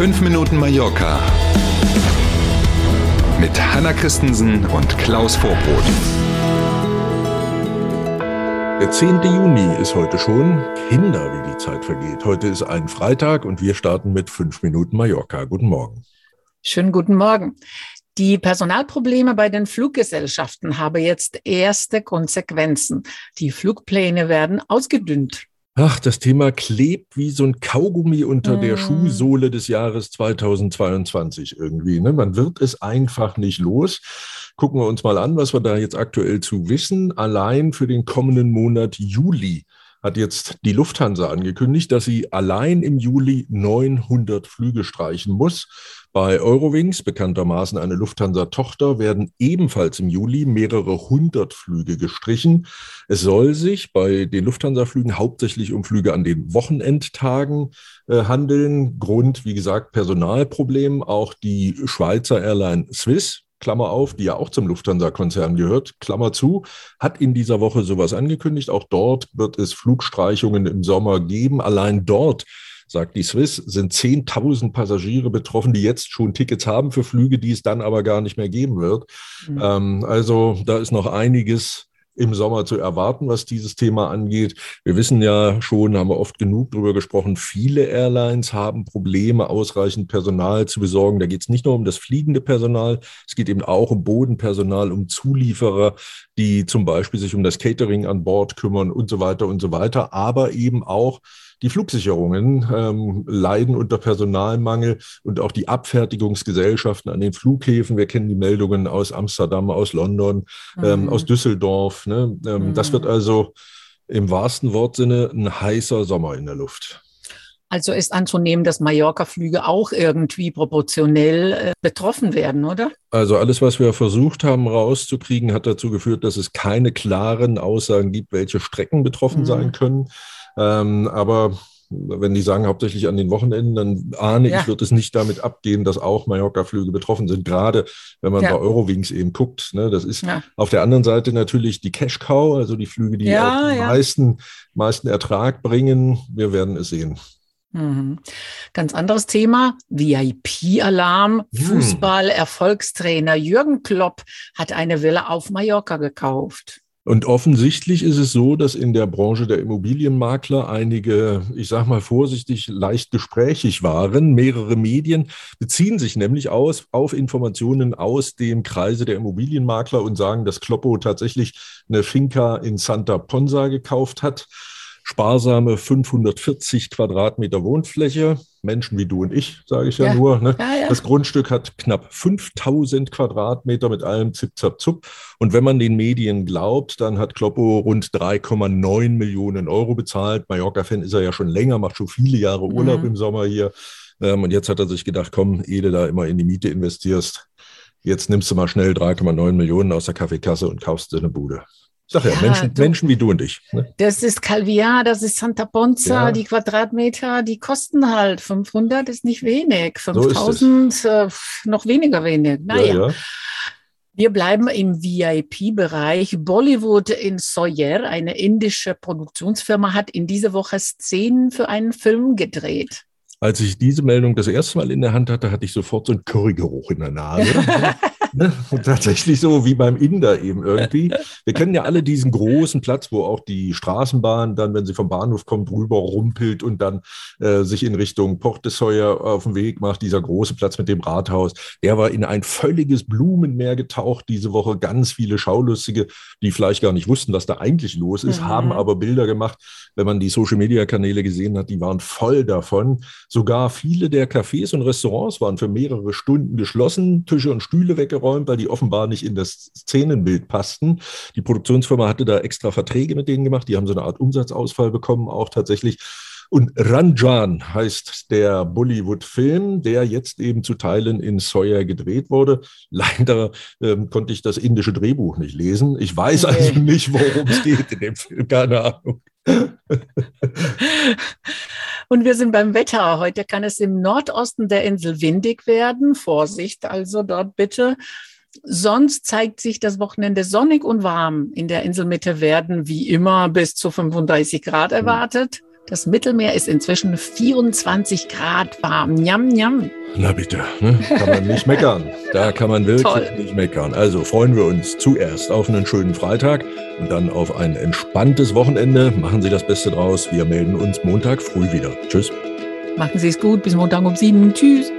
5 Minuten Mallorca mit Hanna Christensen und Klaus Vorbrot. Der 10. Juni ist heute schon. Kinder, wie die Zeit vergeht. Heute ist ein Freitag und wir starten mit 5 Minuten Mallorca. Guten Morgen. Schönen guten Morgen. Die Personalprobleme bei den Fluggesellschaften haben jetzt erste Konsequenzen. Die Flugpläne werden ausgedünnt. Ach, das Thema klebt wie so ein Kaugummi unter mm. der Schuhsohle des Jahres 2022 irgendwie. Ne? Man wird es einfach nicht los. Gucken wir uns mal an, was wir da jetzt aktuell zu wissen. Allein für den kommenden Monat Juli hat jetzt die Lufthansa angekündigt, dass sie allein im Juli 900 Flüge streichen muss. Bei Eurowings, bekanntermaßen eine Lufthansa-Tochter, werden ebenfalls im Juli mehrere hundert Flüge gestrichen. Es soll sich bei den Lufthansa-Flügen hauptsächlich um Flüge an den Wochenendtagen äh, handeln. Grund, wie gesagt, Personalproblem. Auch die Schweizer Airline Swiss Klammer auf, die ja auch zum Lufthansa-Konzern gehört, Klammer zu, hat in dieser Woche sowas angekündigt. Auch dort wird es Flugstreichungen im Sommer geben. Allein dort sagt die Swiss, sind 10.000 Passagiere betroffen, die jetzt schon Tickets haben für Flüge, die es dann aber gar nicht mehr geben wird. Mhm. Ähm, also da ist noch einiges im Sommer zu erwarten, was dieses Thema angeht. Wir wissen ja schon, haben wir oft genug darüber gesprochen, viele Airlines haben Probleme, ausreichend Personal zu besorgen. Da geht es nicht nur um das fliegende Personal, es geht eben auch um Bodenpersonal, um Zulieferer, die zum Beispiel sich um das Catering an Bord kümmern und so weiter und so weiter, aber eben auch die Flugsicherungen ähm, leiden unter Personalmangel und auch die Abfertigungsgesellschaften an den Flughäfen. Wir kennen die Meldungen aus Amsterdam, aus London, ähm, mhm. aus Düsseldorf. Ne? Ähm, mhm. Das wird also im wahrsten Wortsinne ein heißer Sommer in der Luft. Also ist anzunehmen, dass Mallorca-Flüge auch irgendwie proportionell äh, betroffen werden, oder? Also alles, was wir versucht haben rauszukriegen, hat dazu geführt, dass es keine klaren Aussagen gibt, welche Strecken betroffen mhm. sein können. Ähm, aber wenn die sagen hauptsächlich an den Wochenenden, dann ahne ja. ich, wird es nicht damit abgehen, dass auch Mallorca-Flüge betroffen sind. Gerade wenn man ja. bei Eurowings eben guckt. Ne, das ist ja. auf der anderen Seite natürlich die Cash-Cow, also die Flüge, die auch den meisten, meisten Ertrag bringen. Wir werden es sehen. Mhm. Ganz anderes Thema, VIP-Alarm. Hm. Fußball-Erfolgstrainer Jürgen Klopp hat eine Villa auf Mallorca gekauft. Und offensichtlich ist es so, dass in der Branche der Immobilienmakler einige, ich sage mal vorsichtig, leicht gesprächig waren. Mehrere Medien beziehen sich nämlich aus, auf Informationen aus dem Kreise der Immobilienmakler und sagen, dass Kloppo tatsächlich eine Finca in Santa Ponsa gekauft hat sparsame 540 Quadratmeter Wohnfläche. Menschen wie du und ich, sage ich ja, ja. nur. Ne? Ja, ja. Das Grundstück hat knapp 5000 Quadratmeter mit allem Zip-Zap-Zup. Und wenn man den Medien glaubt, dann hat Kloppo rund 3,9 Millionen Euro bezahlt. Mallorca-Fan ist er ja schon länger, macht schon viele Jahre Urlaub mhm. im Sommer hier. Ähm, und jetzt hat er sich gedacht, komm, ehe du da immer in die Miete investierst, jetzt nimmst du mal schnell 3,9 Millionen aus der Kaffeekasse und kaufst dir eine Bude. Sag ja, ja Menschen, du, Menschen wie du und ich. Ne? Das ist Calviar, das ist Santa Ponza, ja. die Quadratmeter, die kosten halt 500, ist nicht wenig. 5000, so äh, noch weniger wenig. Naja. Ja, Wir bleiben im VIP-Bereich. Bollywood in Sawyer, eine indische Produktionsfirma, hat in dieser Woche Szenen für einen Film gedreht. Als ich diese Meldung das erste Mal in der Hand hatte, hatte ich sofort so einen Currygeruch in der Nase. Ne? Und tatsächlich so wie beim Inder eben irgendwie. Wir kennen ja alle diesen großen Platz, wo auch die Straßenbahn dann, wenn sie vom Bahnhof kommt, rüber rumpelt und dann äh, sich in Richtung Port de Sawyer auf den Weg macht. Dieser große Platz mit dem Rathaus, der war in ein völliges Blumenmeer getaucht diese Woche. Ganz viele Schaulustige, die vielleicht gar nicht wussten, was da eigentlich los ist, mhm. haben aber Bilder gemacht. Wenn man die Social-Media-Kanäle gesehen hat, die waren voll davon. Sogar viele der Cafés und Restaurants waren für mehrere Stunden geschlossen, Tische und Stühle weggeräumt weggeräumt, weil die offenbar nicht in das Szenenbild passten. Die Produktionsfirma hatte da extra Verträge mit denen gemacht. Die haben so eine Art Umsatzausfall bekommen, auch tatsächlich. Und Ranjan heißt der Bollywood-Film, der jetzt eben zu Teilen in Sawyer gedreht wurde. Leider ähm, konnte ich das indische Drehbuch nicht lesen. Ich weiß okay. also nicht, worum es geht in dem Film. Keine Ahnung. Und wir sind beim Wetter. Heute kann es im Nordosten der Insel windig werden. Vorsicht also dort bitte. Sonst zeigt sich das Wochenende sonnig und warm. In der Inselmitte werden wie immer bis zu 35 Grad erwartet. Das Mittelmeer ist inzwischen 24 Grad warm. Njam, njam. Na bitte, ne? kann man nicht meckern. Da kann man wirklich Toll. nicht meckern. Also freuen wir uns zuerst auf einen schönen Freitag und dann auf ein entspanntes Wochenende. Machen Sie das Beste draus. Wir melden uns Montag früh wieder. Tschüss. Machen Sie es gut. Bis Montag um sieben. Tschüss.